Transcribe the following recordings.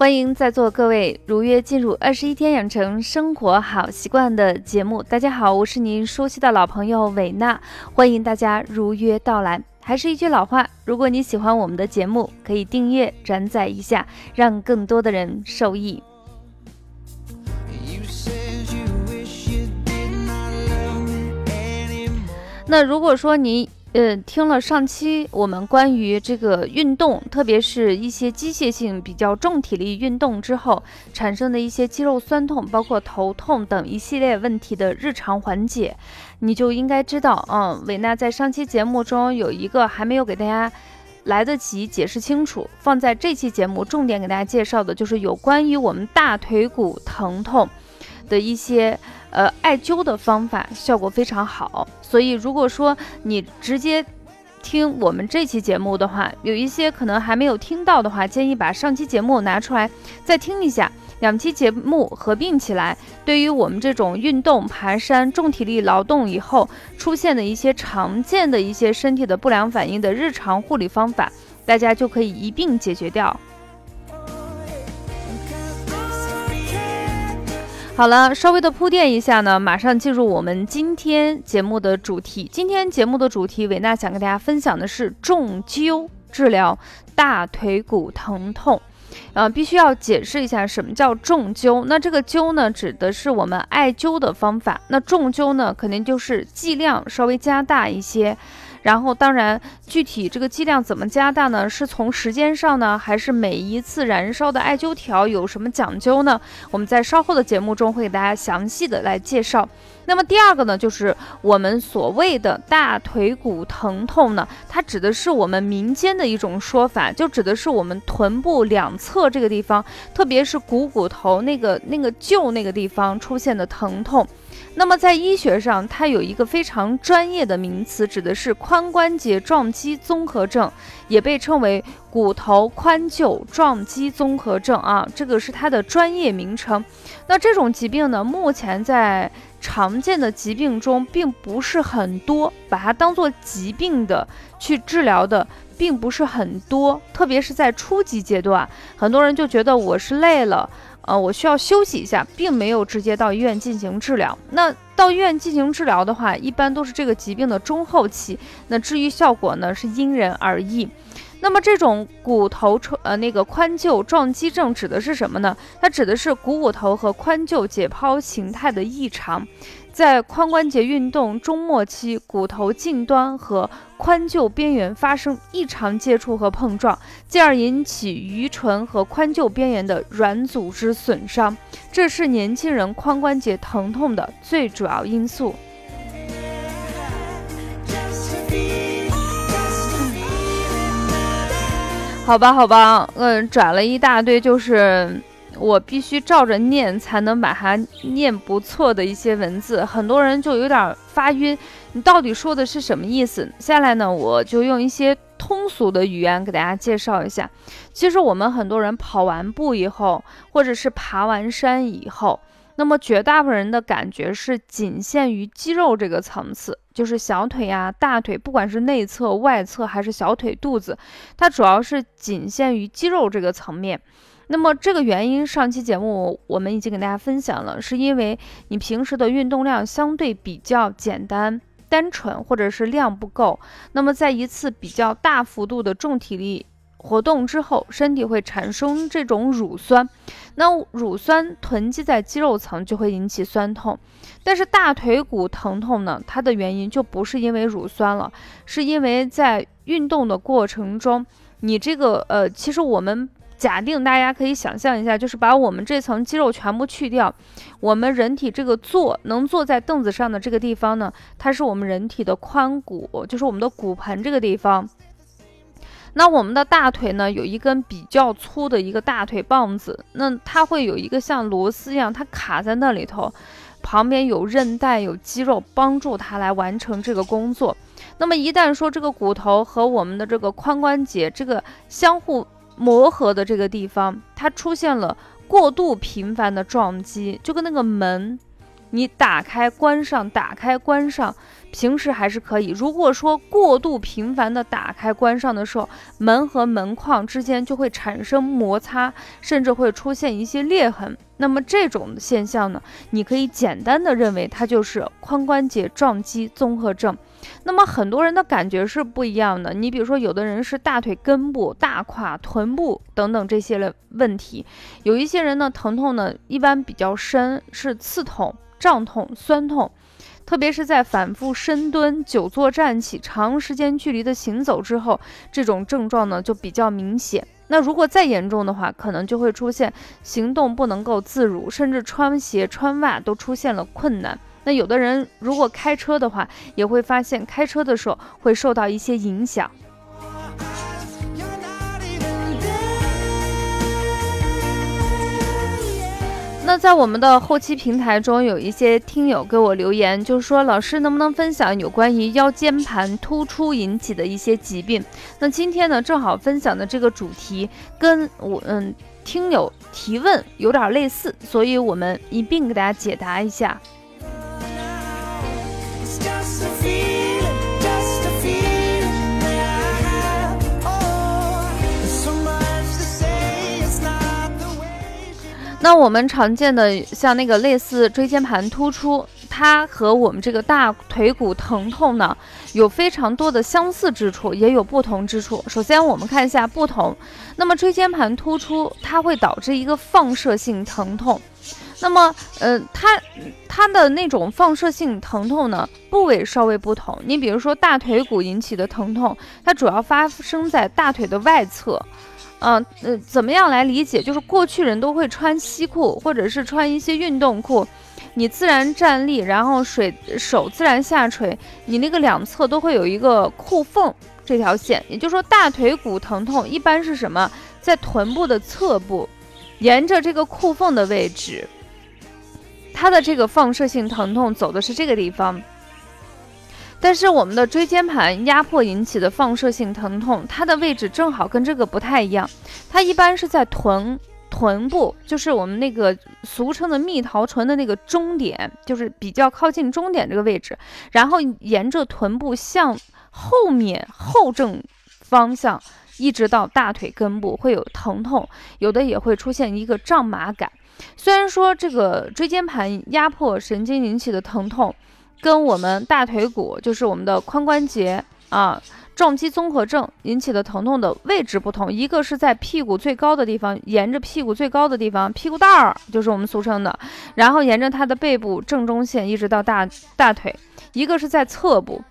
欢迎在座各位如约进入二十一天养成生活好习惯的节目。大家好，我是您熟悉的老朋友韦娜，欢迎大家如约到来。还是一句老话，如果你喜欢我们的节目，可以订阅、转载一下，让更多的人受益。那如果说你呃听了上期我们关于这个运动，特别是一些机械性比较重体力运动之后产生的一些肌肉酸痛，包括头痛等一系列问题的日常缓解，你就应该知道，嗯，伟娜在上期节目中有一个还没有给大家来得及解释清楚，放在这期节目重点给大家介绍的就是有关于我们大腿骨疼痛的一些。呃，艾灸的方法效果非常好，所以如果说你直接听我们这期节目的话，有一些可能还没有听到的话，建议把上期节目拿出来再听一下，两期节目合并起来，对于我们这种运动、爬山、重体力劳动以后出现的一些常见的一些身体的不良反应的日常护理方法，大家就可以一并解决掉。好了，稍微的铺垫一下呢，马上进入我们今天节目的主题。今天节目的主题，维娜想跟大家分享的是重灸治疗大腿骨疼痛。呃，必须要解释一下什么叫重灸。那这个灸呢，指的是我们艾灸的方法。那重灸呢，肯定就是剂量稍微加大一些。然后，当然，具体这个剂量怎么加大呢？是从时间上呢，还是每一次燃烧的艾灸条有什么讲究呢？我们在稍后的节目中会给大家详细的来介绍。那么第二个呢，就是我们所谓的大腿骨疼痛呢，它指的是我们民间的一种说法，就指的是我们臀部两侧这个地方，特别是股骨头那个那个臼那个地方出现的疼痛。那么在医学上，它有一个非常专业的名词，指的是髋关节撞击综合症，也被称为骨头髋臼撞击综合症啊，这个是它的专业名称。那这种疾病呢，目前在常见的疾病中并不是很多，把它当做疾病的去治疗的并不是很多，特别是在初级阶段，很多人就觉得我是累了。呃，我需要休息一下，并没有直接到医院进行治疗。那到医院进行治疗的话，一般都是这个疾病的中后期。那治愈效果呢，是因人而异。那么这种骨头呃那个髋臼撞击症指的是什么呢？它指的是股骨头和髋臼解剖形态的异常。在髋关节运动中末期，骨头近端和髋臼边缘发生异常接触和碰撞，进而引起盂唇和髋臼边缘的软组织损伤，这是年轻人髋关节疼痛的最主要因素。好吧，好吧，嗯，转了一大堆，就是。我必须照着念才能把它念不错的一些文字，很多人就有点发晕。你到底说的是什么意思？下来呢，我就用一些通俗的语言给大家介绍一下。其实我们很多人跑完步以后，或者是爬完山以后，那么绝大部分人的感觉是仅限于肌肉这个层次，就是小腿呀、大腿，不管是内侧、外侧还是小腿肚子，它主要是仅限于肌肉这个层面。那么这个原因，上期节目我们已经给大家分享了，是因为你平时的运动量相对比较简单、单纯，或者是量不够。那么在一次比较大幅度的重体力活动之后，身体会产生这种乳酸，那乳酸囤积在肌肉层就会引起酸痛。但是大腿骨疼痛呢，它的原因就不是因为乳酸了，是因为在运动的过程中，你这个呃，其实我们。假定大家可以想象一下，就是把我们这层肌肉全部去掉，我们人体这个坐能坐在凳子上的这个地方呢，它是我们人体的髋骨，就是我们的骨盆这个地方。那我们的大腿呢，有一根比较粗的一个大腿棒子，那它会有一个像螺丝一样，它卡在那里头，旁边有韧带、有肌肉帮助它来完成这个工作。那么一旦说这个骨头和我们的这个髋关节这个相互。磨合的这个地方，它出现了过度频繁的撞击，就跟那个门你打开关上，打开关上。平时还是可以。如果说过度频繁的打开关上的时候，门和门框之间就会产生摩擦，甚至会出现一些裂痕。那么这种现象呢，你可以简单的认为它就是髋关节撞击综合症。那么很多人的感觉是不一样的。你比如说，有的人是大腿根部、大胯、臀部等等这些的问题；有一些人呢，疼痛呢一般比较深，是刺痛、胀痛、酸痛。特别是在反复深蹲、久坐站起、长时间距离的行走之后，这种症状呢就比较明显。那如果再严重的话，可能就会出现行动不能够自如，甚至穿鞋、穿袜都出现了困难。那有的人如果开车的话，也会发现开车的时候会受到一些影响。那在我们的后期平台中，有一些听友给我留言，就是说老师能不能分享有关于腰间盘突出引起的一些疾病？那今天呢，正好分享的这个主题跟我嗯听友提问有点类似，所以我们一并给大家解答一下。那我们常见的像那个类似椎间盘突出，它和我们这个大腿骨疼痛呢，有非常多的相似之处，也有不同之处。首先我们看一下不同。那么椎间盘突出它会导致一个放射性疼痛。那么，呃，它它的那种放射性疼痛呢，部位稍微不同。你比如说大腿骨引起的疼痛，它主要发生在大腿的外侧。嗯呃，怎么样来理解？就是过去人都会穿西裤，或者是穿一些运动裤，你自然站立，然后水手自然下垂，你那个两侧都会有一个裤缝这条线。也就是说，大腿骨疼痛一般是什么？在臀部的侧部，沿着这个裤缝的位置，它的这个放射性疼痛走的是这个地方。但是我们的椎间盘压迫引起的放射性疼痛，它的位置正好跟这个不太一样，它一般是在臀臀部，就是我们那个俗称的蜜桃唇的那个中点，就是比较靠近中点这个位置，然后沿着臀部向后面后正方向，一直到大腿根部会有疼痛，有的也会出现一个胀麻感。虽然说这个椎间盘压迫神经引起的疼痛。跟我们大腿骨，就是我们的髋关节啊，撞击综合症引起的疼痛的位置不同，一个是在屁股最高的地方，沿着屁股最高的地方，屁股蛋儿就是我们俗称的，然后沿着它的背部正中线一直到大大腿，一个是在侧部。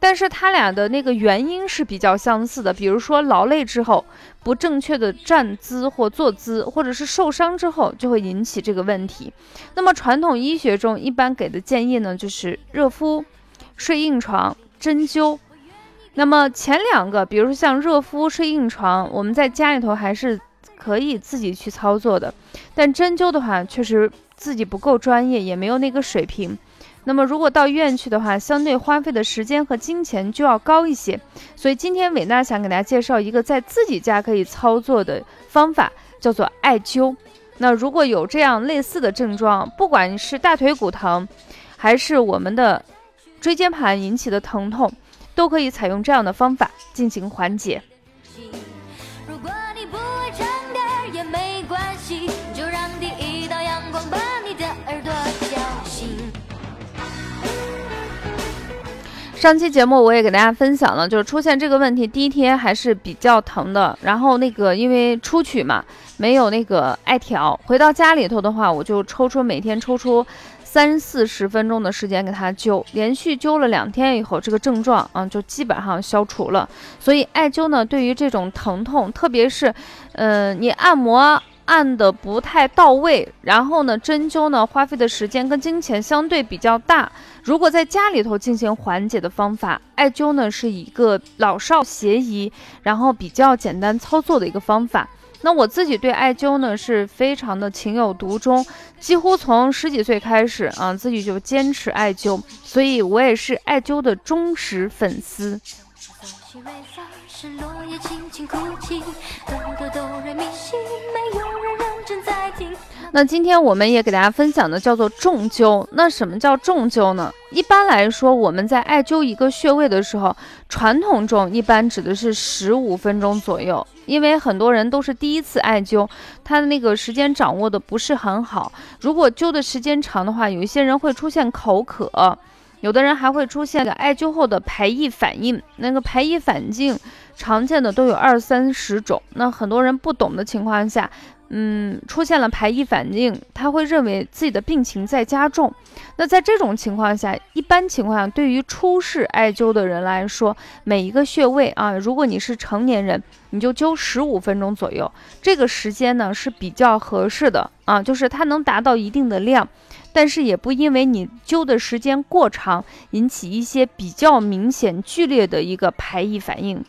但是它俩的那个原因是比较相似的，比如说劳累之后不正确的站姿或坐姿，或者是受伤之后就会引起这个问题。那么传统医学中一般给的建议呢，就是热敷、睡硬床、针灸。那么前两个，比如说像热敷、睡硬床，我们在家里头还是可以自己去操作的，但针灸的话，确实自己不够专业，也没有那个水平。那么，如果到医院去的话，相对花费的时间和金钱就要高一些。所以今天伟娜想给大家介绍一个在自己家可以操作的方法，叫做艾灸。那如果有这样类似的症状，不管是大腿骨疼，还是我们的椎间盘引起的疼痛，都可以采用这样的方法进行缓解。如果你不会唱歌也没关系上期节目我也给大家分享了，就是出现这个问题，第一天还是比较疼的。然后那个因为出去嘛，没有那个艾条，回到家里头的话，我就抽出每天抽出三四十分钟的时间给他灸，连续灸了两天以后，这个症状啊就基本上消除了。所以艾灸呢，对于这种疼痛，特别是，嗯，你按摩。按的不太到位，然后呢，针灸呢花费的时间跟金钱相对比较大。如果在家里头进行缓解的方法，艾灸呢是一个老少咸宜，然后比较简单操作的一个方法。那我自己对艾灸呢是非常的情有独钟，几乎从十几岁开始啊，自己就坚持艾灸，所以我也是艾灸的忠实粉丝。是落叶轻轻哭泣，哆哆哆来咪西，没有人认真在听那今天我们也给大家分享的叫做重灸。那什么叫重灸呢？一般来说，我们在艾灸一个穴位的时候，传统中一般指的是十五分钟左右。因为很多人都是第一次艾灸，他的那个时间掌握的不是很好。如果灸的时间长的话，有一些人会出现口渴，有的人还会出现个艾灸后的排异反应。那个排异反应常见的都有二三十种。那很多人不懂的情况下。嗯，出现了排异反应，他会认为自己的病情在加重。那在这种情况下，一般情况下，对于初试艾灸的人来说，每一个穴位啊，如果你是成年人，你就灸十五分钟左右，这个时间呢是比较合适的啊，就是它能达到一定的量，但是也不因为你灸的时间过长，引起一些比较明显剧烈的一个排异反应。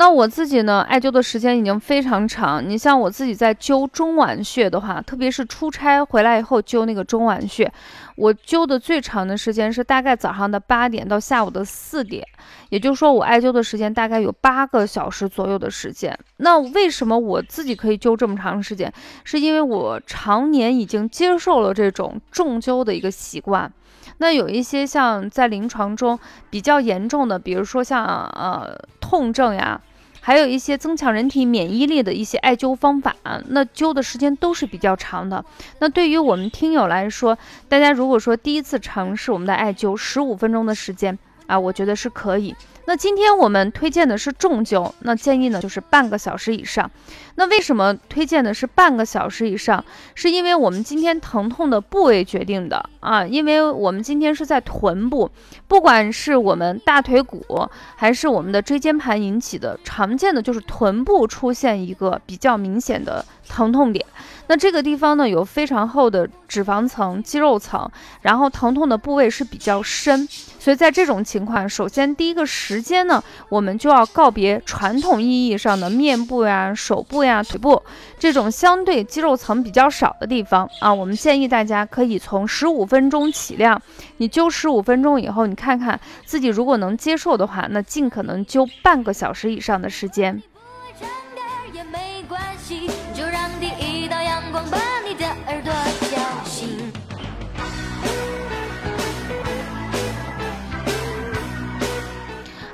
那我自己呢，艾灸的时间已经非常长。你像我自己在灸中脘穴的话，特别是出差回来以后灸那个中脘穴，我灸的最长的时间是大概早上的八点到下午的四点，也就是说我艾灸的时间大概有八个小时左右的时间。那为什么我自己可以灸这么长时间？是因为我常年已经接受了这种重灸的一个习惯。那有一些像在临床中比较严重的，比如说像呃痛症呀。还有一些增强人体免疫力的一些艾灸方法，那灸的时间都是比较长的。那对于我们听友来说，大家如果说第一次尝试我们的艾灸，十五分钟的时间啊，我觉得是可以。那今天我们推荐的是重灸，那建议呢就是半个小时以上。那为什么推荐的是半个小时以上？是因为我们今天疼痛的部位决定的啊，因为我们今天是在臀部，不管是我们大腿骨还是我们的椎间盘引起的，常见的就是臀部出现一个比较明显的疼痛点。那这个地方呢，有非常厚的脂肪层、肌肉层，然后疼痛的部位是比较深，所以在这种情况，首先第一个时间呢，我们就要告别传统意义上的面部呀、手部呀、腿部这种相对肌肉层比较少的地方啊。我们建议大家可以从十五分钟起量，你灸十五分钟以后，你看看自己如果能接受的话，那尽可能灸半个小时以上的时间。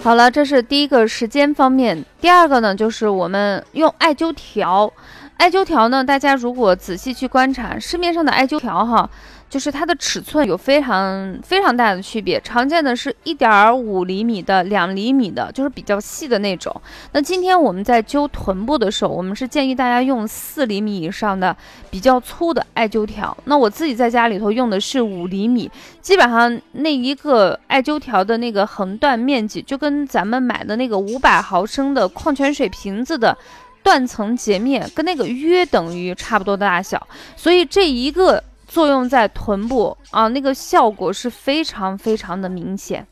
好了，这是第一个时间方面。第二个呢，就是我们用艾灸条。艾灸条呢，大家如果仔细去观察市面上的艾灸条，哈。就是它的尺寸有非常非常大的区别，常见的是一点五厘米的、两厘米的，就是比较细的那种。那今天我们在灸臀部的时候，我们是建议大家用四厘米以上的比较粗的艾灸条。那我自己在家里头用的是五厘米，基本上那一个艾灸条的那个横断面积，就跟咱们买的那个五百毫升的矿泉水瓶子的断层截面，跟那个约等于差不多的大小。所以这一个。作用在臀部啊，那个效果是非常非常的明显。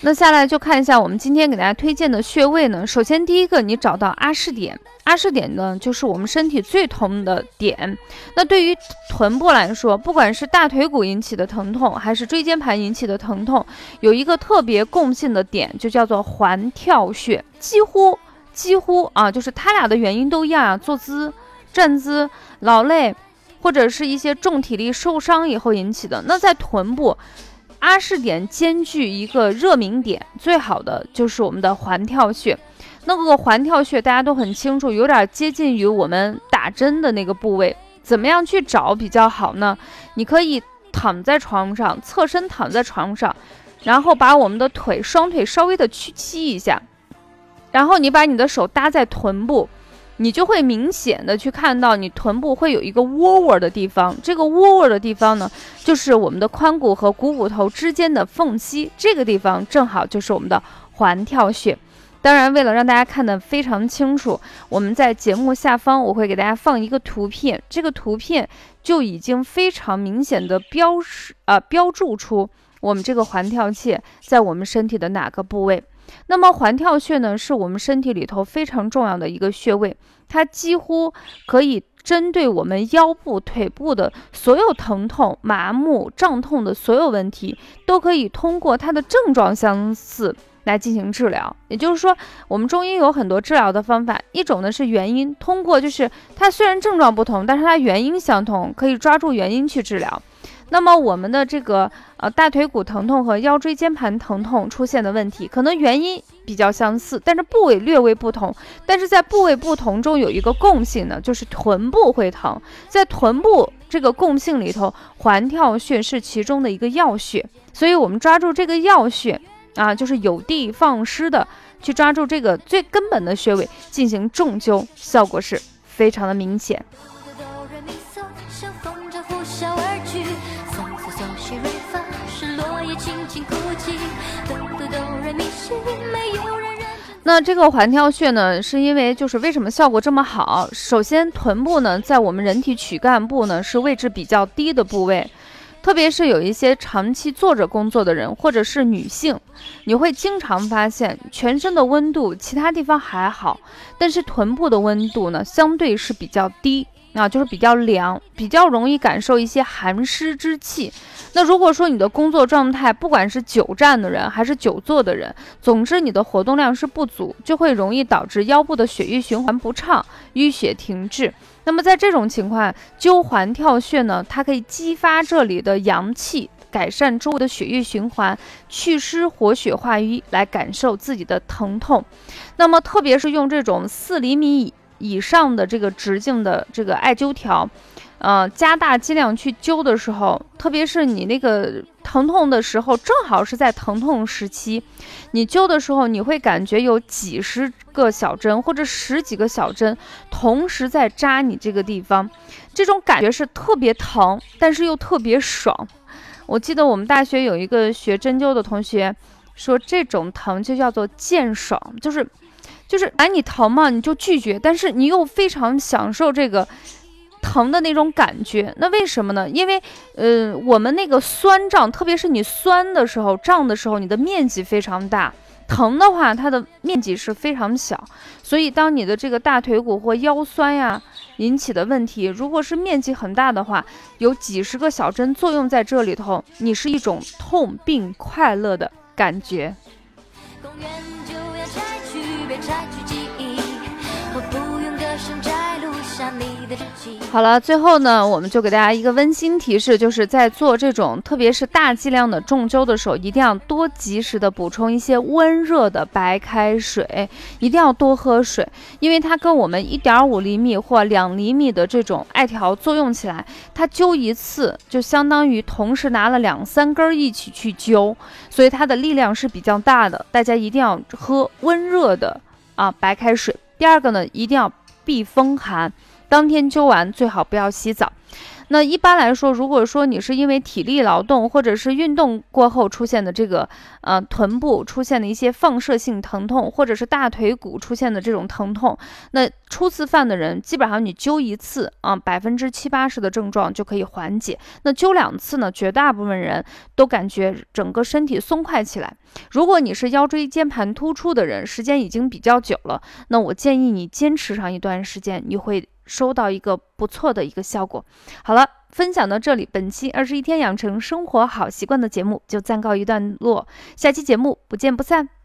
那下来就看一下我们今天给大家推荐的穴位呢。首先第一个，你找到阿是点，阿是点呢就是我们身体最痛的点。那对于臀部来说，不管是大腿骨引起的疼痛，还是椎间盘引起的疼痛，有一个特别共性的点，就叫做环跳穴。几乎几乎啊，就是它俩的原因都一样啊，坐姿。站姿、劳累，或者是一些重体力受伤以后引起的。那在臀部，阿是点兼具一个热敏点，最好的就是我们的环跳穴。那个环跳穴大家都很清楚，有点接近于我们打针的那个部位。怎么样去找比较好呢？你可以躺在床上，侧身躺在床上，然后把我们的腿双腿稍微的屈膝一下，然后你把你的手搭在臀部。你就会明显的去看到，你臀部会有一个窝窝的地方，这个窝窝的地方呢，就是我们的髋骨和股骨头之间的缝隙，这个地方正好就是我们的环跳穴。当然，为了让大家看得非常清楚，我们在节目下方我会给大家放一个图片，这个图片就已经非常明显的标识啊标注出我们这个环跳穴在我们身体的哪个部位。那么环跳穴呢，是我们身体里头非常重要的一个穴位，它几乎可以针对我们腰部、腿部的所有疼痛、麻木、胀痛的所有问题，都可以通过它的症状相似来进行治疗。也就是说，我们中医有很多治疗的方法，一种呢是原因，通过就是它虽然症状不同，但是它原因相同，可以抓住原因去治疗。那么我们的这个呃大腿骨疼痛和腰椎间盘疼痛出现的问题，可能原因比较相似，但是部位略微不同。但是在部位不同中有一个共性呢，就是臀部会疼。在臀部这个共性里头，环跳穴是其中的一个要穴，所以我们抓住这个要穴啊，就是有的放矢的去抓住这个最根本的穴位进行重灸，效果是非常的明显。那这个环跳穴呢，是因为就是为什么效果这么好？首先，臀部呢，在我们人体躯干部呢是位置比较低的部位，特别是有一些长期坐着工作的人，或者是女性，你会经常发现全身的温度其他地方还好，但是臀部的温度呢相对是比较低。啊，就是比较凉，比较容易感受一些寒湿之气。那如果说你的工作状态，不管是久站的人还是久坐的人，总之你的活动量是不足，就会容易导致腰部的血液循环不畅，淤血停滞。那么在这种情况，灸环跳穴呢，它可以激发这里的阳气，改善周围的血液循环，祛湿活血化瘀，来感受自己的疼痛。那么特别是用这种四厘米。以以上的这个直径的这个艾灸条，呃，加大剂量去灸的时候，特别是你那个疼痛的时候，正好是在疼痛时期，你灸的时候，你会感觉有几十个小针或者十几个小针同时在扎你这个地方，这种感觉是特别疼，但是又特别爽。我记得我们大学有一个学针灸的同学说，这种疼就叫做见爽，就是。就是哎，你疼嘛，你就拒绝，但是你又非常享受这个疼的那种感觉。那为什么呢？因为，呃，我们那个酸胀，特别是你酸的时候、胀的时候，你的面积非常大；疼的话，它的面积是非常小。所以，当你的这个大腿骨或腰酸呀引起的问题，如果是面积很大的话，有几十个小针作用在这里头，你是一种痛并快乐的感觉。再去记忆，我不用歌声摘录下你的好了，最后呢，我们就给大家一个温馨提示，就是在做这种特别是大剂量的重灸的时候，一定要多及时的补充一些温热的白开水，一定要多喝水，因为它跟我们一点五厘米或两厘米的这种艾条作用起来，它灸一次就相当于同时拿了两三根一起去灸，所以它的力量是比较大的，大家一定要喝温热的。啊白开水。第二个呢，一定要避风寒。当天灸完最好不要洗澡。那一般来说，如果说你是因为体力劳动或者是运动过后出现的这个呃臀部出现的一些放射性疼痛，或者是大腿骨出现的这种疼痛，那初次犯的人基本上你灸一次啊，百分之七八十的症状就可以缓解。那灸两次呢，绝大部分人都感觉整个身体松快起来。如果你是腰椎间盘突出的人，时间已经比较久了，那我建议你坚持上一段时间，你会。收到一个不错的一个效果。好了，分享到这里，本期二十一天养成生活好习惯的节目就暂告一段落，下期节目不见不散。